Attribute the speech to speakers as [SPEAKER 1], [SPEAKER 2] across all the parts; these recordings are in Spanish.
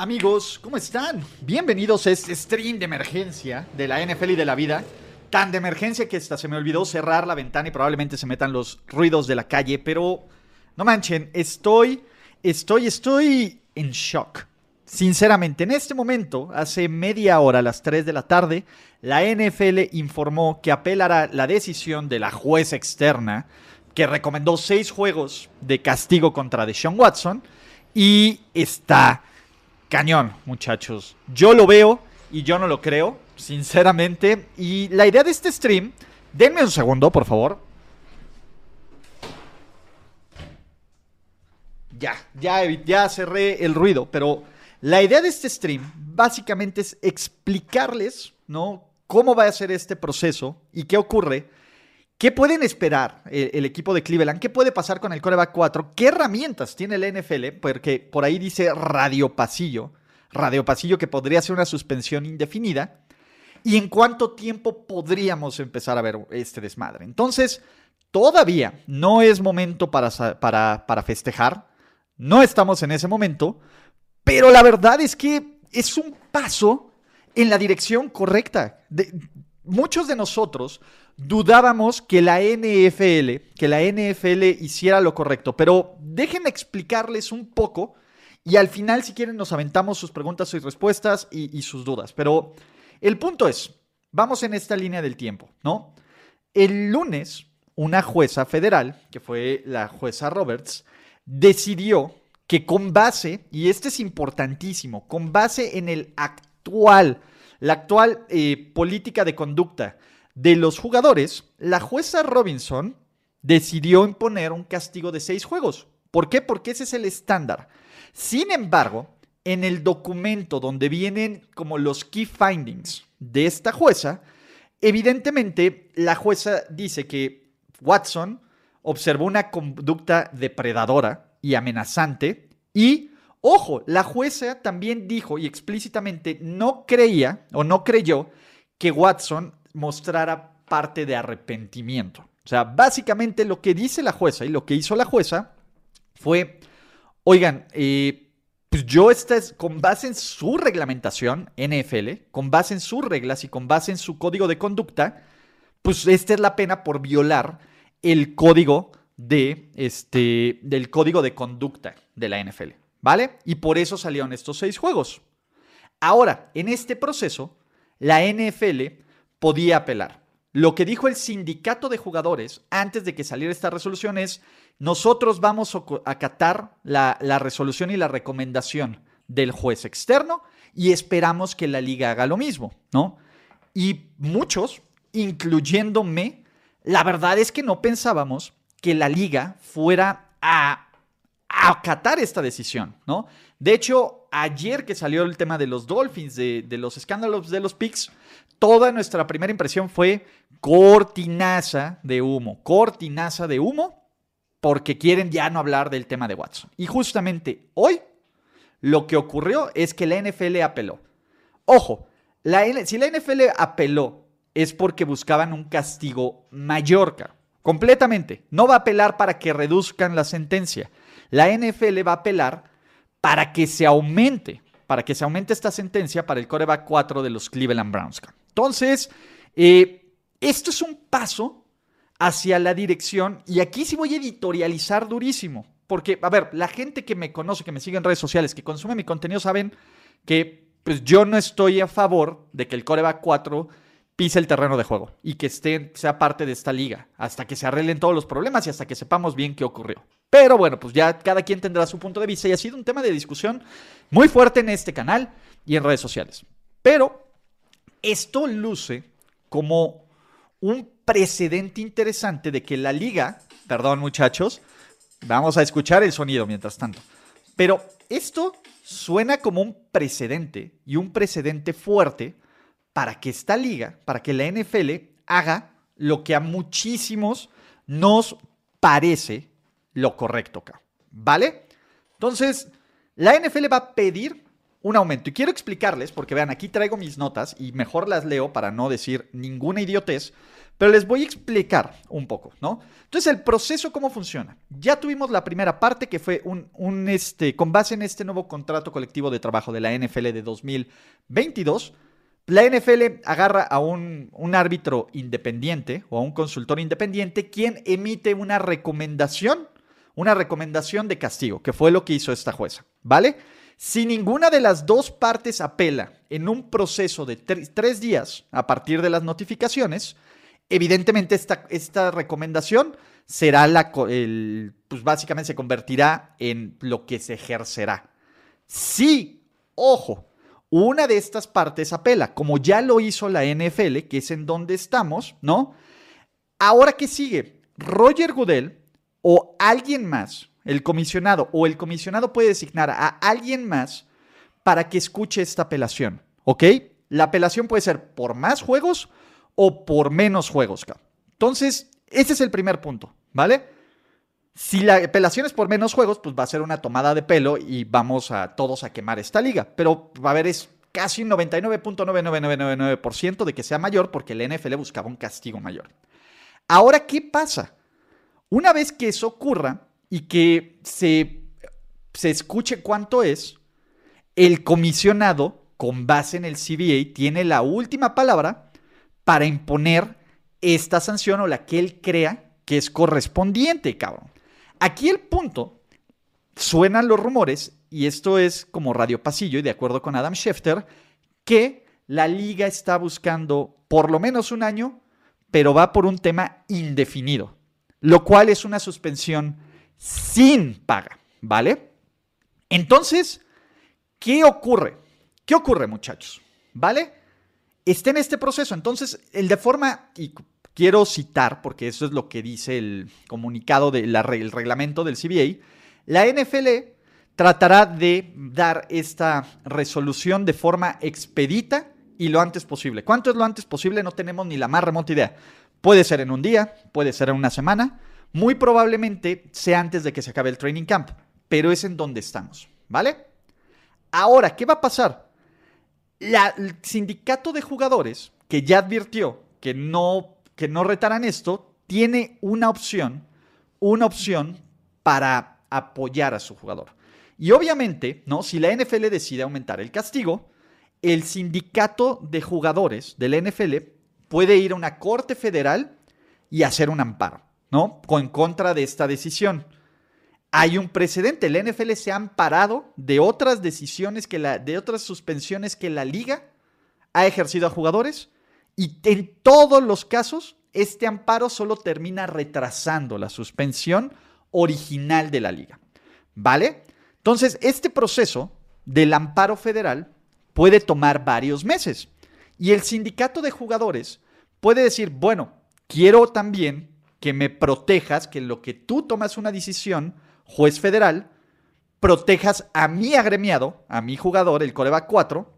[SPEAKER 1] Amigos, ¿cómo están? Bienvenidos a este stream de emergencia de la NFL y de la vida. Tan de emergencia que hasta se me olvidó cerrar la ventana y probablemente se metan los ruidos de la calle, pero no manchen, estoy, estoy, estoy en shock. Sinceramente, en este momento, hace media hora, a las 3 de la tarde, la NFL informó que apelará la decisión de la jueza externa que recomendó seis juegos de castigo contra Deshaun Watson y está cañón, muchachos. Yo lo veo y yo no lo creo, sinceramente. Y la idea de este stream, denme un segundo, por favor. Ya, ya, ya cerré el ruido, pero la idea de este stream básicamente es explicarles, ¿no? Cómo va a ser este proceso y qué ocurre. ¿Qué pueden esperar el, el, equipo de Cleveland? ¿Qué puede pasar con el coreback 4? ¿Qué herramientas tiene el NFL? Porque por ahí dice radio pasillo. Radio pasillo que podría ser una suspensión indefinida. ¿Y en cuánto tiempo podríamos empezar a ver este desmadre? Entonces, todavía no es momento para, para, para festejar. No estamos en ese momento. Pero la verdad es que es un paso en la dirección correcta. De, muchos de nosotros dudábamos que la NFL, que la NFL hiciera lo correcto, pero déjenme explicarles un poco y al final si quieren nos aventamos sus preguntas y respuestas y, y sus dudas. Pero el punto es, vamos en esta línea del tiempo, ¿no? El lunes, una jueza federal, que fue la jueza Roberts, decidió que con base, y este es importantísimo, con base en el actual, la actual eh, política de conducta de los jugadores, la jueza Robinson decidió imponer un castigo de seis juegos. ¿Por qué? Porque ese es el estándar. Sin embargo, en el documento donde vienen como los key findings de esta jueza, evidentemente la jueza dice que Watson observó una conducta depredadora y amenazante y Ojo, la jueza también dijo y explícitamente no creía o no creyó que Watson mostrara parte de arrepentimiento. O sea, básicamente lo que dice la jueza y lo que hizo la jueza fue, oigan, eh, pues yo esta es, con base en su reglamentación, NFL, con base en sus reglas y con base en su código de conducta, pues esta es la pena por violar el código de este, del código de conducta de la NFL. ¿Vale? Y por eso salieron estos seis juegos. Ahora, en este proceso, la NFL podía apelar. Lo que dijo el sindicato de jugadores antes de que saliera esta resolución es, nosotros vamos a acatar la, la resolución y la recomendación del juez externo y esperamos que la liga haga lo mismo, ¿no? Y muchos, incluyéndome, la verdad es que no pensábamos que la liga fuera a acatar esta decisión, ¿no? De hecho, ayer que salió el tema de los Dolphins, de, los escándalos de los picks, toda nuestra primera impresión fue cortinaza de humo, cortinaza de humo, porque quieren ya no hablar del tema de Watson. Y justamente hoy lo que ocurrió es que la NFL apeló. Ojo, si la NFL apeló es porque buscaban un castigo mayor, completamente. No va a apelar para que reduzcan la sentencia la NFL va a apelar para que se aumente, para que se aumente esta sentencia para el coreback 4 de los Cleveland Browns. Entonces, eh, esto es un paso hacia la dirección y aquí sí voy a editorializar durísimo. Porque, a ver, la gente que me conoce, que me sigue en redes sociales, que consume mi contenido, saben que pues, yo no estoy a favor de que el coreback 4 pise el terreno de juego y que esté, sea parte de esta liga hasta que se arreglen todos los problemas y hasta que sepamos bien qué ocurrió. Pero bueno, pues ya cada quien tendrá su punto de vista y ha sido un tema de discusión muy fuerte en este canal y en redes sociales. Pero esto luce como un precedente interesante de que la liga, perdón muchachos, vamos a escuchar el sonido mientras tanto. Pero esto suena como un precedente y un precedente fuerte para que esta liga, para que la NFL haga lo que a muchísimos nos parece lo correcto, ¿vale? Entonces, la NFL va a pedir un aumento. Y quiero explicarles, porque vean, aquí traigo mis notas y mejor las leo para no decir ninguna idiotez, pero les voy a explicar un poco, ¿no? Entonces, el proceso, ¿cómo funciona? Ya tuvimos la primera parte que fue un, este, con base en este nuevo contrato colectivo de trabajo de la NFL de 2022. La NFL agarra a un, un árbitro independiente o a un consultor independiente quien emite una recomendación, una recomendación de castigo, que fue lo que hizo esta jueza, ¿vale? Si ninguna de las dos partes apela en un proceso de tres días a partir de las notificaciones, evidentemente esta, esta recomendación será la, el, pues básicamente se convertirá en lo que se ejercerá. Si, ojo, una de estas partes apela, como ya lo hizo la NFL, que es en donde estamos, ¿no? Ahora, ¿qué sigue? Roger Goodell o alguien más el comisionado o el comisionado puede designar a alguien más para que escuche esta apelación, ¿ok? La apelación puede ser por más juegos o por menos juegos. Entonces, ese es el primer punto, ¿vale? Si la apelación es por menos juegos, pues va a ser una tomada de pelo y vamos a todos a quemar esta liga. Pero, a ver, es casi un 99.99999% de que sea mayor porque el NFL buscaba un castigo mayor. Ahora, ¿qué pasa? Una vez que eso ocurra, y que se, se escuche cuánto es, el comisionado, con base en el CBA, tiene la última palabra para imponer esta sanción o la que él crea que es correspondiente, cabrón. Aquí el punto, suenan los rumores, y esto es como radio pasillo, y de acuerdo con Adam Schefter, que la liga está buscando por lo menos un año, pero va por un tema indefinido, lo cual es una suspensión sin paga, ¿vale? Entonces, ¿qué ocurre? ¿Qué ocurre, muchachos? ¿Vale? Está en este proceso. Entonces, el de forma, y quiero citar, porque eso es lo que dice el comunicado del reglamento del CBA, la NFL tratará de dar esta resolución de forma expedita y lo antes posible. ¿Cuánto es lo antes posible? No tenemos ni la más remota idea. Puede ser en un día, puede ser en una semana, muy probablemente sea antes de que se acabe el training camp, pero es en donde estamos, ¿vale? Ahora, ¿qué va a pasar? el sindicato de jugadores, que ya advirtió que no, que no retarán esto, tiene una opción, una opción para apoyar a su jugador. Y obviamente, ¿no? Si la NFL decide aumentar el castigo, el sindicato de jugadores de la NFL puede ir a una corte federal y hacer un amparo. ¿no? En contra de esta decisión. Hay un precedente, el NFL se ha amparado de otras decisiones que la, de otras suspensiones que la liga ha ejercido a jugadores y en todos los casos este amparo solo termina retrasando la suspensión original de la liga. ¿Vale? Entonces, este proceso del amparo federal puede tomar varios meses y el sindicato de jugadores puede decir, bueno, quiero también que me protejas, que lo que tú tomas una decisión, juez federal, protejas a mi agremiado, a mi jugador, el Coreba 4,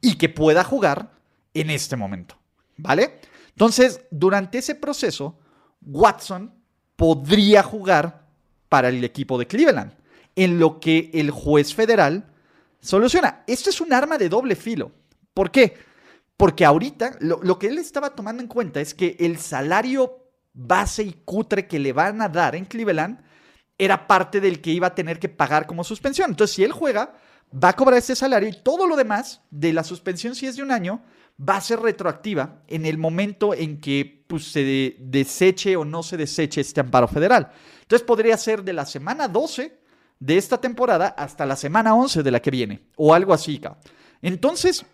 [SPEAKER 1] y que pueda jugar en este momento. ¿Vale? Entonces, durante ese proceso, Watson podría jugar para el equipo de Cleveland, en lo que el juez federal soluciona. Esto es un arma de doble filo. ¿Por qué? Porque ahorita lo, lo que él estaba tomando en cuenta es que el salario base y cutre que le van a dar en Cleveland era parte del que iba a tener que pagar como suspensión. Entonces, si él juega, va a cobrar ese salario y todo lo demás de la suspensión, si es de un año, va a ser retroactiva en el momento en que pues, se deseche o no se deseche este amparo federal. Entonces, podría ser de la semana 12 de esta temporada hasta la semana 11 de la que viene, o algo así. Entonces,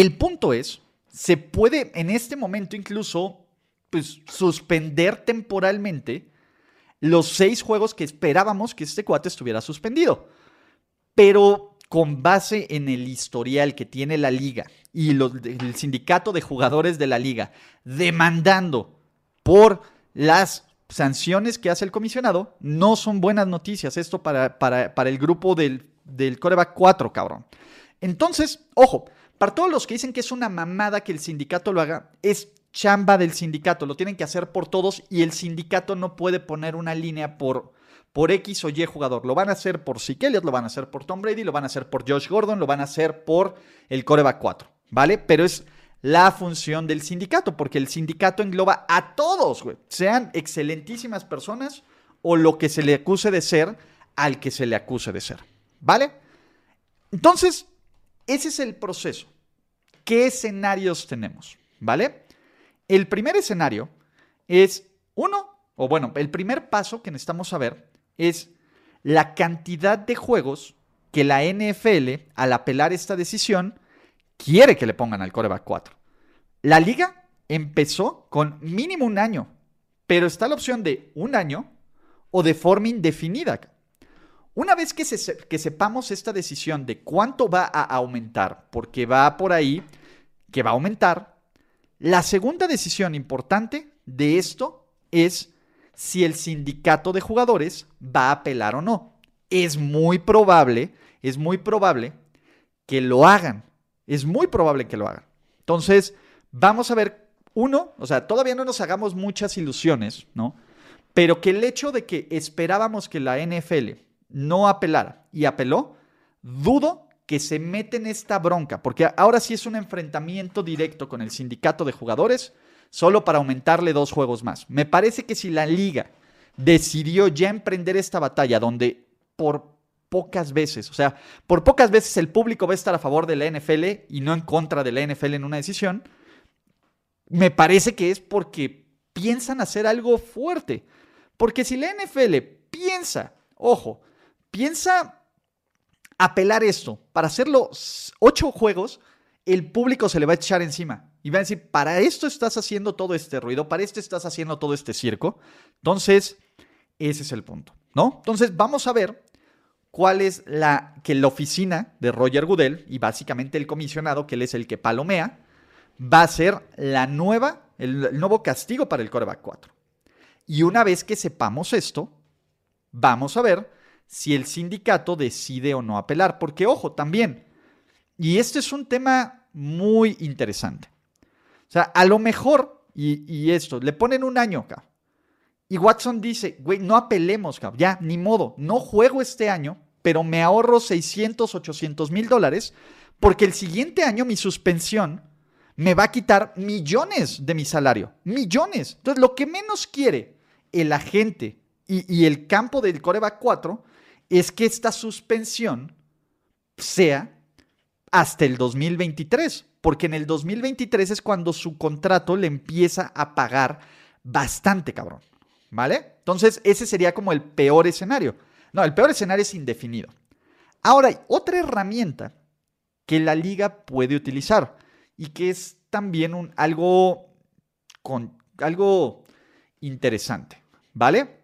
[SPEAKER 1] el punto es, se puede en este momento incluso pues, suspender temporalmente los seis juegos que esperábamos que este cuate estuviera suspendido. Pero con base en el historial que tiene la liga y el sindicato de jugadores de la liga demandando por las sanciones que hace el comisionado no son buenas noticias. Esto para, para, para el grupo del, del coreback 4, cabrón. Entonces, ojo, para todos los que dicen que es una mamada que el sindicato lo haga, es chamba del sindicato, lo tienen que hacer por todos y el sindicato no puede poner una línea por, por X o Y jugador. Lo van a hacer por Zeke lo van a hacer por Tom Brady, lo van a hacer por Josh Gordon, lo van a hacer por el coreback 4, ¿vale? Pero es la función del sindicato, porque el sindicato engloba a todos, güey. Sean excelentísimas personas o lo que se le acuse de ser al que se le acuse de ser, ¿vale? Entonces, ese es el proceso. ¿Qué escenarios tenemos? ¿Vale? El primer escenario es uno, o bueno, el primer paso que necesitamos saber es la cantidad de juegos que la NFL, al apelar esta decisión, quiere que le pongan al coreback 4. La liga empezó con mínimo un año, pero está la opción de un año o de forma indefinida. Una vez que, sepamos esta decisión de cuánto va a aumentar, porque va por ahí que va a aumentar, la segunda decisión importante de esto es si el sindicato de jugadores va a apelar o no. Es muy probable, es muy probable que lo hagan. Es muy probable que lo hagan. Entonces, vamos a ver, uno, o sea, todavía no nos hagamos muchas ilusiones, ¿no? Pero que el hecho de que esperábamos que la NFL no apelara y apeló, dudo que se mete en esta bronca, porque ahora sí es un enfrentamiento directo con el sindicato de jugadores, solo para aumentarle dos juegos más. Me parece que si la liga decidió ya emprender esta batalla, donde por pocas veces, o sea, por pocas veces el público va a estar a favor de la NFL y no en contra de la NFL en una decisión, me parece que es porque piensan hacer algo fuerte. Porque si la NFL piensa, ojo, piensa apelar esto para hacer los ocho juegos, el público se le va a echar encima y va a decir, para esto estás haciendo todo este ruido, para esto estás haciendo todo este circo. Entonces, ese es el punto, ¿no? Entonces, vamos a ver cuál es la que la oficina de Roger Goodell y básicamente el comisionado, que él es el que palomea, va a ser la nueva, el, el nuevo castigo para el coreback 4. Y una vez que sepamos esto, vamos a ver si el sindicato decide o no apelar. Porque, ojo, también, y este es un tema muy interesante. O sea, a lo mejor, y, esto, le ponen un año acá. Y Watson dice, güey, no apelemos, cabrón. Ya, ni modo, no juego este año, pero me ahorro 600, 800 mil dólares, porque el siguiente año mi suspensión me va a quitar millones de mi salario. Millones. Entonces, lo que menos quiere el agente y, y el campo del coreback 4 es que esta suspensión sea hasta el 2023, porque en el 2023 es cuando su contrato le empieza a pagar bastante, cabrón. ¿Vale? Entonces, ese sería como el peor escenario. No, el peor escenario es indefinido. Ahora, hay otra herramienta que la liga puede utilizar y que es también algo, con, algo interesante, ¿vale?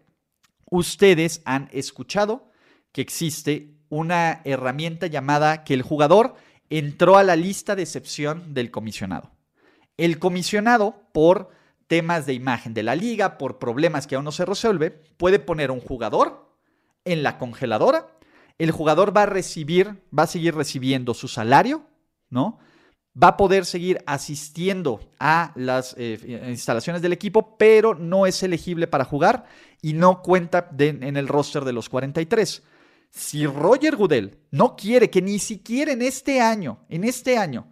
[SPEAKER 1] Ustedes han escuchado que existe una herramienta llamada que el jugador entró a la lista de excepción del comisionado. El comisionado, por temas de imagen de la liga, por problemas que aún no se resuelve, puede poner un jugador en la congeladora. El jugador va a recibir, va a seguir recibiendo su salario, ¿no? Va a poder seguir asistiendo a las eh, instalaciones del equipo, pero no es elegible para jugar y no cuenta en el roster de los 43 si Roger Goodell no quiere que ni siquiera en este año, en este año,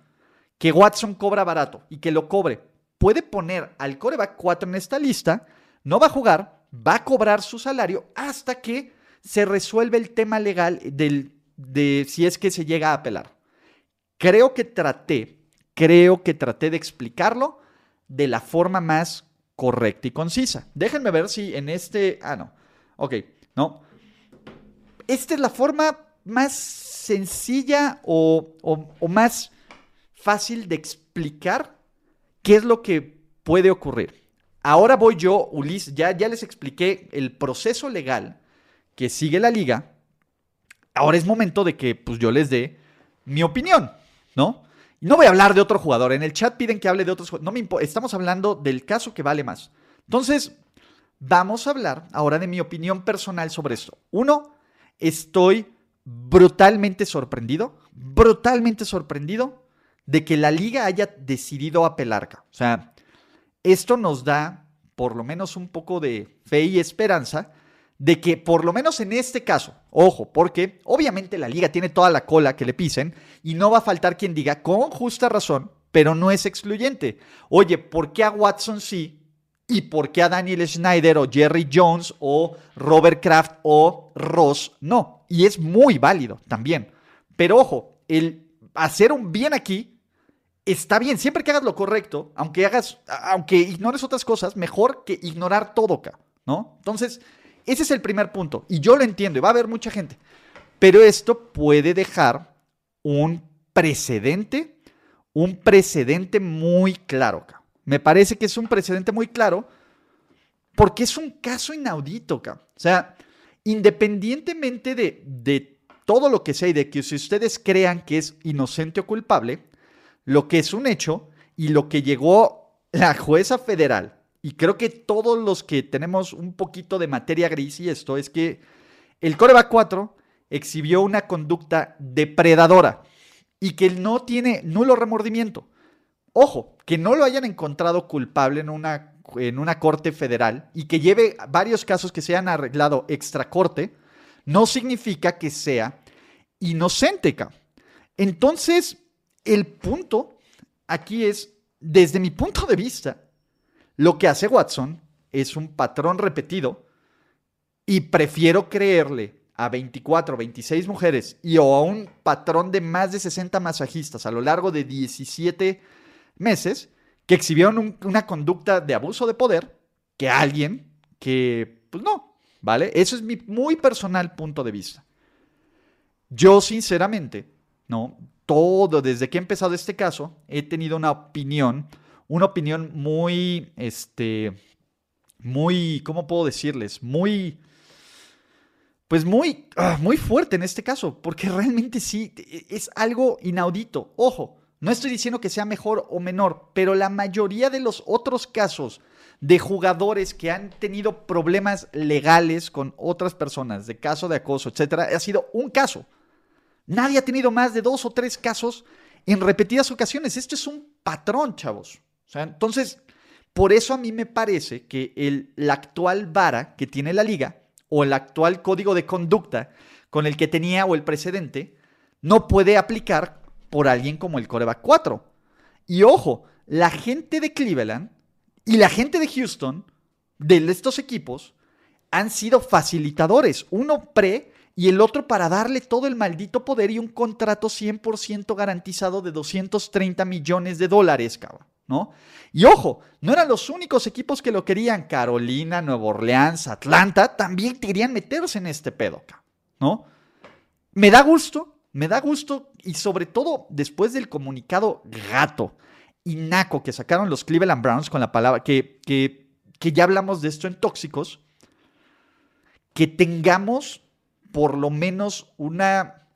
[SPEAKER 1] que Watson cobra barato y que lo cobre, puede poner al coreback 4 en esta lista, no va a jugar, va a cobrar su salario hasta que se resuelve el tema legal del, de si es que se llega a apelar. Creo que traté, creo que traté de explicarlo de la forma más correcta y concisa. Déjenme ver si en este... Ah, no. Ok, no esta es la forma más sencilla o, más fácil de explicar qué es lo que puede ocurrir. Ahora voy yo, Ulises, ya, ya les expliqué el proceso legal que sigue la liga. Ahora es momento de que pues, yo les dé mi opinión, ¿no? No voy a hablar de otro jugador. En el chat piden que hable de otros jugadores. No me Estamos hablando del caso que vale más. Entonces, vamos a hablar ahora de mi opinión personal sobre esto. Uno, estoy brutalmente sorprendido, brutalmente sorprendido de que la liga haya decidido apelar. O sea, esto nos da por lo menos un poco de fe y esperanza de que por lo menos en este caso, ojo, porque obviamente la liga tiene toda la cola que le pisen y no va a faltar quien diga con justa razón, pero no es excluyente. Oye, ¿por qué a Watson sí y por qué a Daniel Schneider o Jerry Jones o Robert Kraft o Ross no? Y es muy válido también. Pero ojo, el hacer un bien aquí está bien, siempre que hagas lo correcto, aunque hagas, aunque ignores otras cosas, mejor que ignorar todo, ¿no? Entonces, ese es el primer punto. Y yo lo entiendo, y va a haber mucha gente. Pero esto puede dejar un precedente, un precedente muy claro. Me parece que es un precedente muy claro porque es un caso inaudito. O sea, independientemente de, de todo lo que sea y de que si ustedes crean que es inocente o culpable, lo que es un hecho y lo que llegó la jueza federal y creo que todos los que tenemos un poquito de materia gris y esto es que el Coreback 4 exhibió una conducta depredadora y que no tiene nulo remordimiento. Ojo, que no lo hayan encontrado culpable en una, en una corte federal y que lleve varios casos que se hayan arreglado extra corte, no significa que sea inocente. Entonces, el punto aquí es, desde mi punto de vista, lo que hace Watson es un patrón repetido y prefiero creerle a 24, 26 mujeres y o a un patrón de más de 60 masajistas a lo largo de 17 meses que exhibieron una conducta de abuso de poder que alguien que, pues no, ¿vale? Eso es mi muy personal punto de vista. Yo sinceramente, ¿no? Todo, desde que he empezado este caso, he tenido una opinión una opinión muy, este, muy, ¿cómo puedo decirles? Muy, pues muy, ah, muy fuerte en este caso, porque realmente sí, es algo inaudito. Ojo, no estoy diciendo que sea mejor o menor, pero la mayoría de los otros casos de jugadores que han tenido problemas legales con otras personas, de caso de acoso, etcétera, ha sido un caso. Nadie ha tenido más de dos o tres casos en repetidas ocasiones. Esto es un patrón, chavos entonces, por eso a mí me parece que el, la actual vara que tiene la liga o el actual código de conducta con el que tenía o el precedente no puede aplicar por alguien como el coreback 4. Y ojo, la gente de Cleveland y la gente de Houston, de estos equipos, han sido facilitadores, uno pre y el otro para darle todo el maldito poder y un contrato 100% garantizado de 230 millones de dólares, cabrón. ¿no? Y ojo, no eran los únicos equipos que lo querían. Carolina, Nueva Orleans, Atlanta también querían meterse en este pedo, ¿no? Me da gusto, me da gusto y sobre todo después del comunicado gato y naco que sacaron los Cleveland Browns con la palabra que, que, que ya hablamos de esto en tóxicos, que tengamos por lo menos una,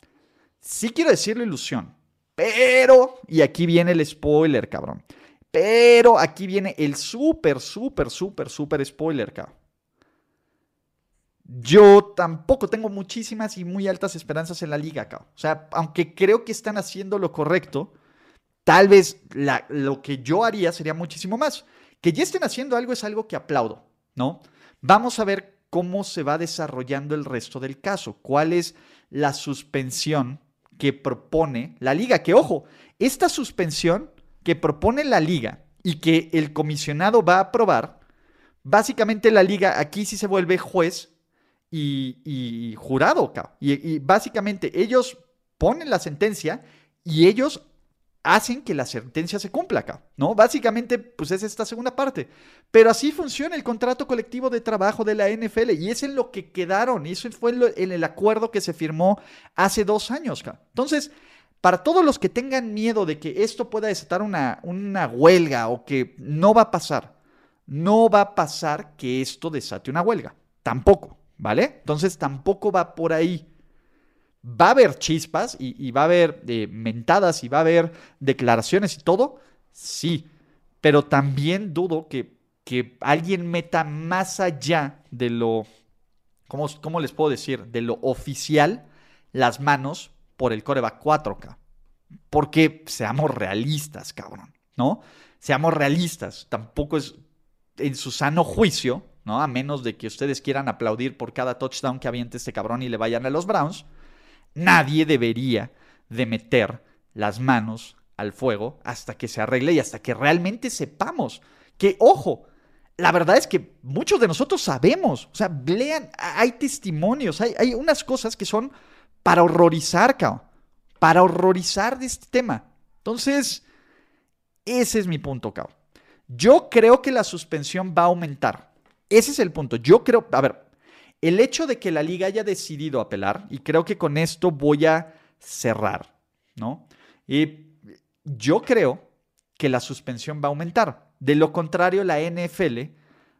[SPEAKER 1] sí quiero decirlo ilusión, pero, y aquí viene el spoiler, cabrón. Pero aquí viene el súper, súper, súper, súper spoiler, cabrón. Yo tampoco tengo muchísimas y muy altas esperanzas en la liga, cabrón. O sea, aunque creo que están haciendo lo correcto, tal vez lo que yo haría sería muchísimo más. Que ya estén haciendo algo es algo que aplaudo, ¿no? Vamos a ver cómo se va desarrollando el resto del caso. ¿Cuál es la suspensión que propone la liga? Que ojo, esta suspensión que propone la liga y que el comisionado va a aprobar, básicamente la liga aquí sí se vuelve juez y, jurado. Y, básicamente ellos ponen la sentencia y ellos hacen que la sentencia se cumpla ¿no? Básicamente, pues es esta segunda parte. Pero así funciona el contrato colectivo de trabajo de la NFL y es en lo que quedaron, y eso fue en el acuerdo que se firmó hace dos años. Entonces, para todos los que tengan miedo de que esto pueda desatar una, una huelga o que no va a pasar, no va a pasar que esto desate una huelga. Tampoco, ¿vale? Entonces tampoco va por ahí. Va a haber chispas y, va a haber eh, mentadas y va a haber declaraciones y todo, sí, pero también dudo que que alguien meta más allá de lo, ¿cómo, cómo les puedo decir? De lo oficial las manos por el coreback 4K. Porque seamos realistas, cabrón, ¿no? Seamos realistas. Tampoco es en su sano juicio, ¿no? A menos de que ustedes quieran aplaudir por cada touchdown que aviente este cabrón y le vayan a los Browns, nadie debería de meter las manos al fuego hasta que se arregle y hasta que realmente sepamos que, ojo, la verdad es que muchos de nosotros sabemos, o sea, lean, hay testimonios, hay, hay unas cosas que son para horrorizar, cabrón, para horrorizar de este tema. Entonces, ese es mi punto, cabrón. Yo creo que la suspensión va a aumentar. Ese es el punto. Yo creo, a ver, el hecho de que la liga haya decidido apelar, y creo que con esto voy a cerrar, ¿no? Y yo creo que la suspensión va a aumentar. De lo contrario, la NFL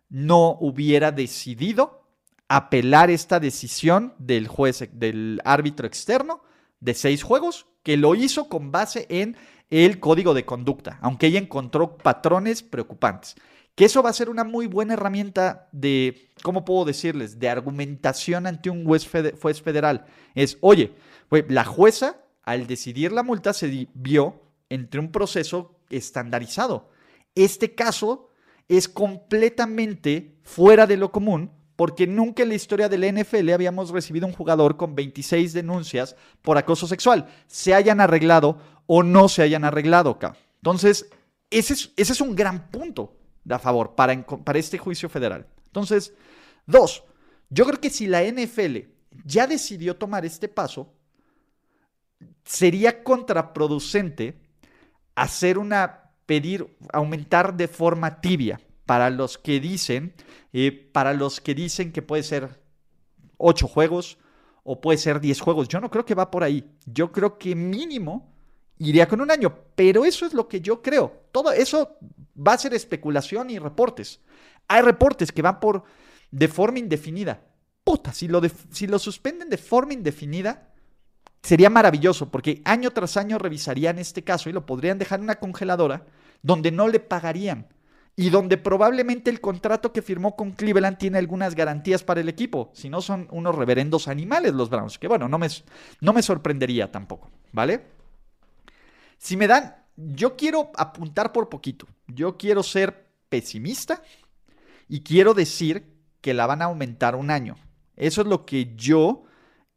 [SPEAKER 1] no hubiera decidido apelar esta decisión del juez, del árbitro externo de seis juegos, que lo hizo con base en el código de conducta, aunque ella encontró patrones preocupantes. Que eso va a ser una muy buena herramienta de, ¿cómo puedo decirles?, de argumentación ante un juez, federal. Es, oye, la jueza, al decidir la multa, se vio entre un proceso estandarizado. Este caso es completamente fuera de lo común porque nunca en la historia del NFL habíamos recibido un jugador con 26 denuncias por acoso sexual, se hayan arreglado o no se hayan arreglado. Entonces, ese es, ese es un gran punto a favor para, para este juicio federal. Entonces, dos, yo creo que si la NFL ya decidió tomar este paso, sería contraproducente hacer una, pedir, aumentar de forma tibia para los que dicen, eh, para los que dicen que puede ser ocho juegos o puede ser 10 juegos. Yo no creo que va por ahí. Yo creo que mínimo iría con un año, pero eso es lo que yo creo. Todo eso va a ser especulación y reportes. Hay reportes que van por de forma indefinida. Puta, si lo, si lo suspenden de forma indefinida, sería maravilloso, porque año tras año revisarían este caso y lo podrían dejar en una congeladora donde no le pagarían y donde probablemente el contrato que firmó con Cleveland tiene algunas garantías para el equipo. Si no, son unos reverendos animales los Browns, que bueno, no me, no me sorprendería tampoco, ¿vale? Si me dan, yo quiero apuntar por poquito, yo quiero ser pesimista y quiero decir que la van a aumentar un año. Eso es lo que yo,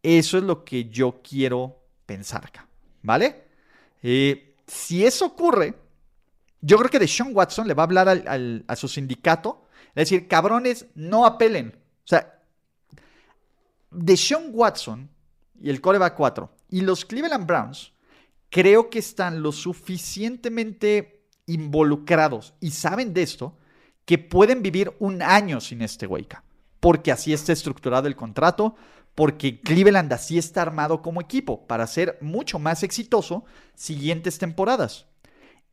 [SPEAKER 1] eso es lo que yo quiero pensar acá, ¿vale? Eh, si eso ocurre, yo creo que de Sean Watson le va a hablar a su sindicato, es decir, cabrones, no apelen. O sea, de Sean Watson y el coreback 4 y los Cleveland Browns, creo que están lo suficientemente involucrados y saben de esto que pueden vivir un año sin este Wake porque así está estructurado el contrato, porque Cleveland así está armado como equipo para ser mucho más exitoso siguientes temporadas.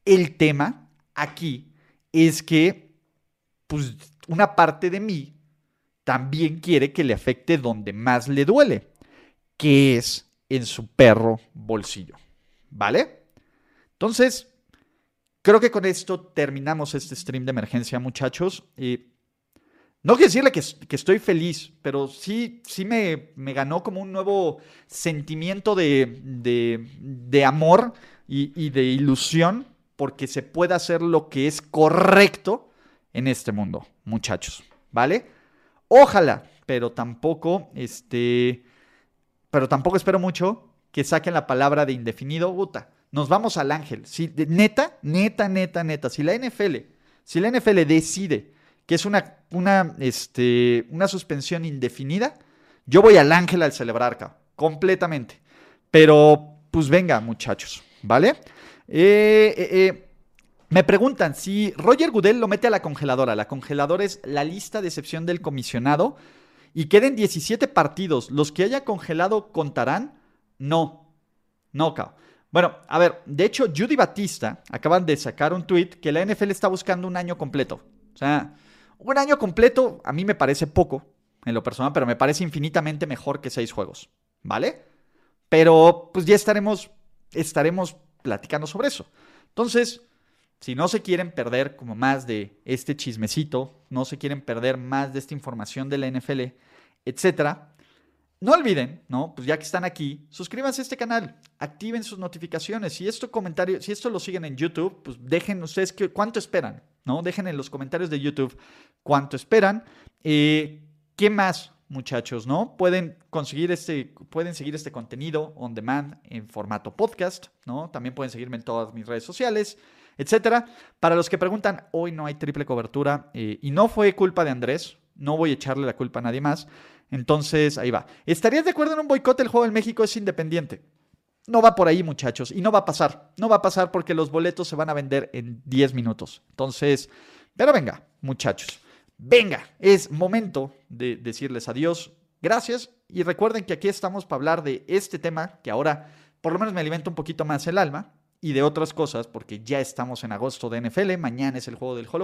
[SPEAKER 1] El tema aquí es que, pues, una parte de mí también quiere que le afecte donde más le duele, que es en su perro bolsillo. ¿Vale? Entonces, creo que con esto terminamos este stream de emergencia, muchachos. no quiero decirle que, estoy feliz, pero sí, sí me, ganó como un nuevo sentimiento de, amor y de ilusión porque se puede hacer lo que es correcto en este mundo, muchachos, ¿vale? Ojalá, pero tampoco, este, pero tampoco espero mucho que saquen la palabra de indefinido, puta. Nos vamos al ángel. Si, neta, neta, neta, neta. Si la NFL, si la NFL decide que es una, una, este, una suspensión indefinida, yo voy al ángel al celebrar, cabrón, completamente. Pero, pues venga, muchachos, ¿vale? Eh, eh, eh, me preguntan si Roger Goodell lo mete a la congeladora. La congeladora es la lista de excepción del comisionado. Y queden 17 partidos. ¿Los que haya congelado contarán? No. No, cao. Bueno, a ver, de hecho, Judy Batista acaban de sacar un tweet que la NFL está buscando un año completo. O sea, un año completo a mí me parece poco, en lo personal, pero me parece infinitamente mejor que seis juegos. ¿Vale? Pero pues ya estaremos, estaremos platicando sobre eso. Entonces, si no se quieren perder como más de este chismecito, no se quieren perder más de esta información de la NFL, etcétera, no olviden, ¿no? Pues ya que están aquí, suscríbanse a este canal, activen sus notificaciones. Si esto comentario, si esto lo siguen en YouTube, pues dejen ustedes que, cuánto esperan, ¿no? Dejen en los comentarios de YouTube cuánto esperan. Eh, ¿Qué más, muchachos, no? Pueden conseguir este, pueden seguir este contenido on demand en formato podcast, ¿no? También pueden seguirme en todas mis redes sociales, etcétera. Para los que preguntan, hoy no hay triple cobertura eh, y no fue culpa de Andrés, no voy a echarle la culpa a nadie más. Entonces, ahí va. ¿Estarías de acuerdo en un boicot? El juego en México es independiente. No va por ahí, muchachos. Y no va a pasar. No va a pasar porque los boletos se van a vender en 10 minutos. Entonces, pero venga, muchachos. Venga, es momento de decirles adiós. Gracias. Y recuerden que aquí estamos para hablar de este tema que ahora por lo menos me alimenta un poquito más el alma y de otras cosas porque ya estamos en agosto de NFL. Mañana es el juego del Holo